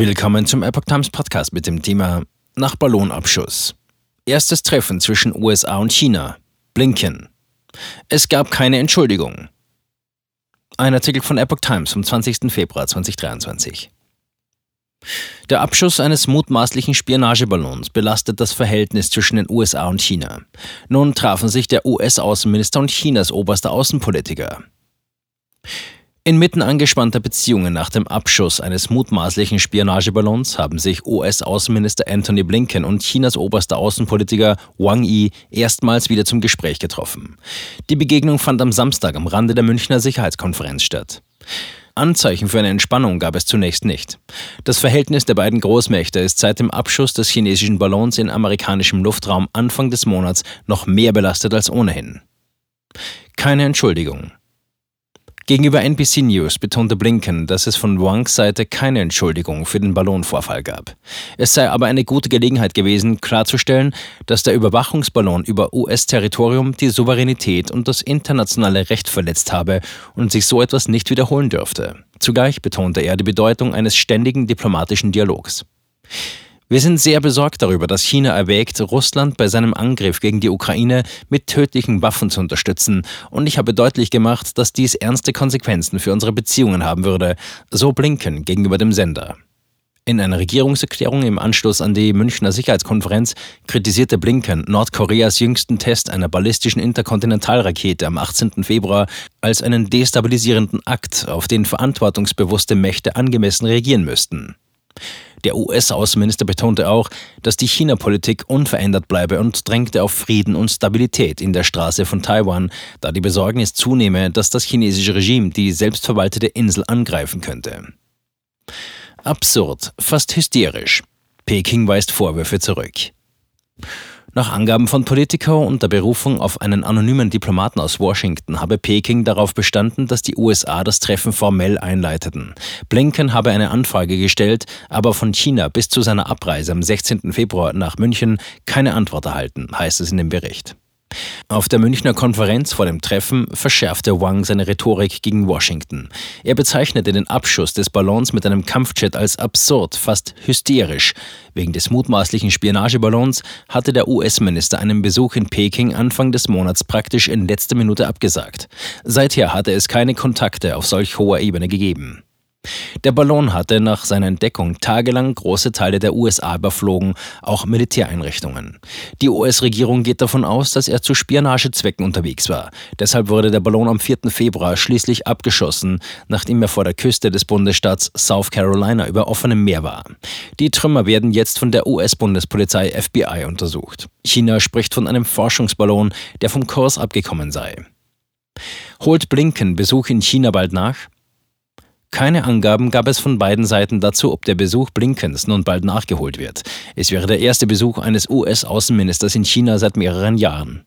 Willkommen zum Epoch Times Podcast mit dem Thema Nach Ballonabschuss. Erstes Treffen zwischen USA und China. Blinken. Es gab keine Entschuldigung. Ein Artikel von Epoch Times vom 20. Februar 2023. Der Abschuss eines mutmaßlichen Spionageballons belastet das Verhältnis zwischen den USA und China. Nun trafen sich der US-Außenminister und Chinas oberster Außenpolitiker. Inmitten angespannter Beziehungen nach dem Abschuss eines mutmaßlichen Spionageballons haben sich US-Außenminister Anthony Blinken und Chinas oberster Außenpolitiker Wang Yi erstmals wieder zum Gespräch getroffen. Die Begegnung fand am Samstag am Rande der Münchner Sicherheitskonferenz statt. Anzeichen für eine Entspannung gab es zunächst nicht. Das Verhältnis der beiden Großmächte ist seit dem Abschuss des chinesischen Ballons in amerikanischem Luftraum Anfang des Monats noch mehr belastet als ohnehin. Keine Entschuldigung. Gegenüber NBC News betonte Blinken, dass es von Wangs Seite keine Entschuldigung für den Ballonvorfall gab. Es sei aber eine gute Gelegenheit gewesen, klarzustellen, dass der Überwachungsballon über US-Territorium die Souveränität und das internationale Recht verletzt habe und sich so etwas nicht wiederholen dürfte. Zugleich betonte er die Bedeutung eines ständigen diplomatischen Dialogs. Wir sind sehr besorgt darüber, dass China erwägt, Russland bei seinem Angriff gegen die Ukraine mit tödlichen Waffen zu unterstützen. Und ich habe deutlich gemacht, dass dies ernste Konsequenzen für unsere Beziehungen haben würde. So Blinken gegenüber dem Sender. In einer Regierungserklärung im Anschluss an die Münchner Sicherheitskonferenz kritisierte Blinken Nordkoreas jüngsten Test einer ballistischen Interkontinentalrakete am 18. Februar als einen destabilisierenden Akt, auf den verantwortungsbewusste Mächte angemessen reagieren müssten. Der US-Außenminister betonte auch, dass die China-Politik unverändert bleibe und drängte auf Frieden und Stabilität in der Straße von Taiwan, da die Besorgnis zunehme, dass das chinesische Regime die selbstverwaltete Insel angreifen könnte. Absurd, fast hysterisch. Peking weist Vorwürfe zurück. Nach Angaben von Politico und der Berufung auf einen anonymen Diplomaten aus Washington habe Peking darauf bestanden, dass die USA das Treffen formell einleiteten. Blinken habe eine Anfrage gestellt, aber von China bis zu seiner Abreise am 16. Februar nach München keine Antwort erhalten, heißt es in dem Bericht. Auf der Münchner Konferenz vor dem Treffen verschärfte Wang seine Rhetorik gegen Washington. Er bezeichnete den Abschuss des Ballons mit einem Kampfjet als absurd, fast hysterisch. Wegen des mutmaßlichen Spionageballons hatte der US-Minister einen Besuch in Peking Anfang des Monats praktisch in letzter Minute abgesagt. Seither hatte es keine Kontakte auf solch hoher Ebene gegeben. Der Ballon hatte nach seiner Entdeckung tagelang große Teile der USA überflogen, auch Militäreinrichtungen. Die US-Regierung geht davon aus, dass er zu Spionagezwecken unterwegs war. Deshalb wurde der Ballon am 4. Februar schließlich abgeschossen, nachdem er vor der Küste des Bundesstaats South Carolina über offenem Meer war. Die Trümmer werden jetzt von der US-Bundespolizei FBI untersucht. China spricht von einem Forschungsballon, der vom Kurs abgekommen sei. Holt Blinken Besuch in China bald nach? Keine Angaben gab es von beiden Seiten dazu, ob der Besuch Blinkens nun bald nachgeholt wird. Es wäre der erste Besuch eines US-Außenministers in China seit mehreren Jahren.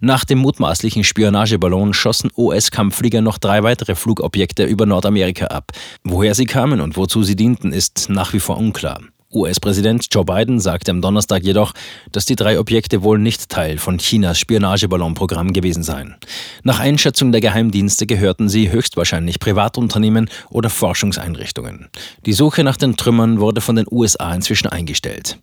Nach dem mutmaßlichen Spionageballon schossen US-Kampfflieger noch drei weitere Flugobjekte über Nordamerika ab. Woher sie kamen und wozu sie dienten, ist nach wie vor unklar. US-Präsident Joe Biden sagte am Donnerstag jedoch, dass die drei Objekte wohl nicht Teil von Chinas Spionageballonprogramm gewesen seien. Nach Einschätzung der Geheimdienste gehörten sie höchstwahrscheinlich Privatunternehmen oder Forschungseinrichtungen. Die Suche nach den Trümmern wurde von den USA inzwischen eingestellt.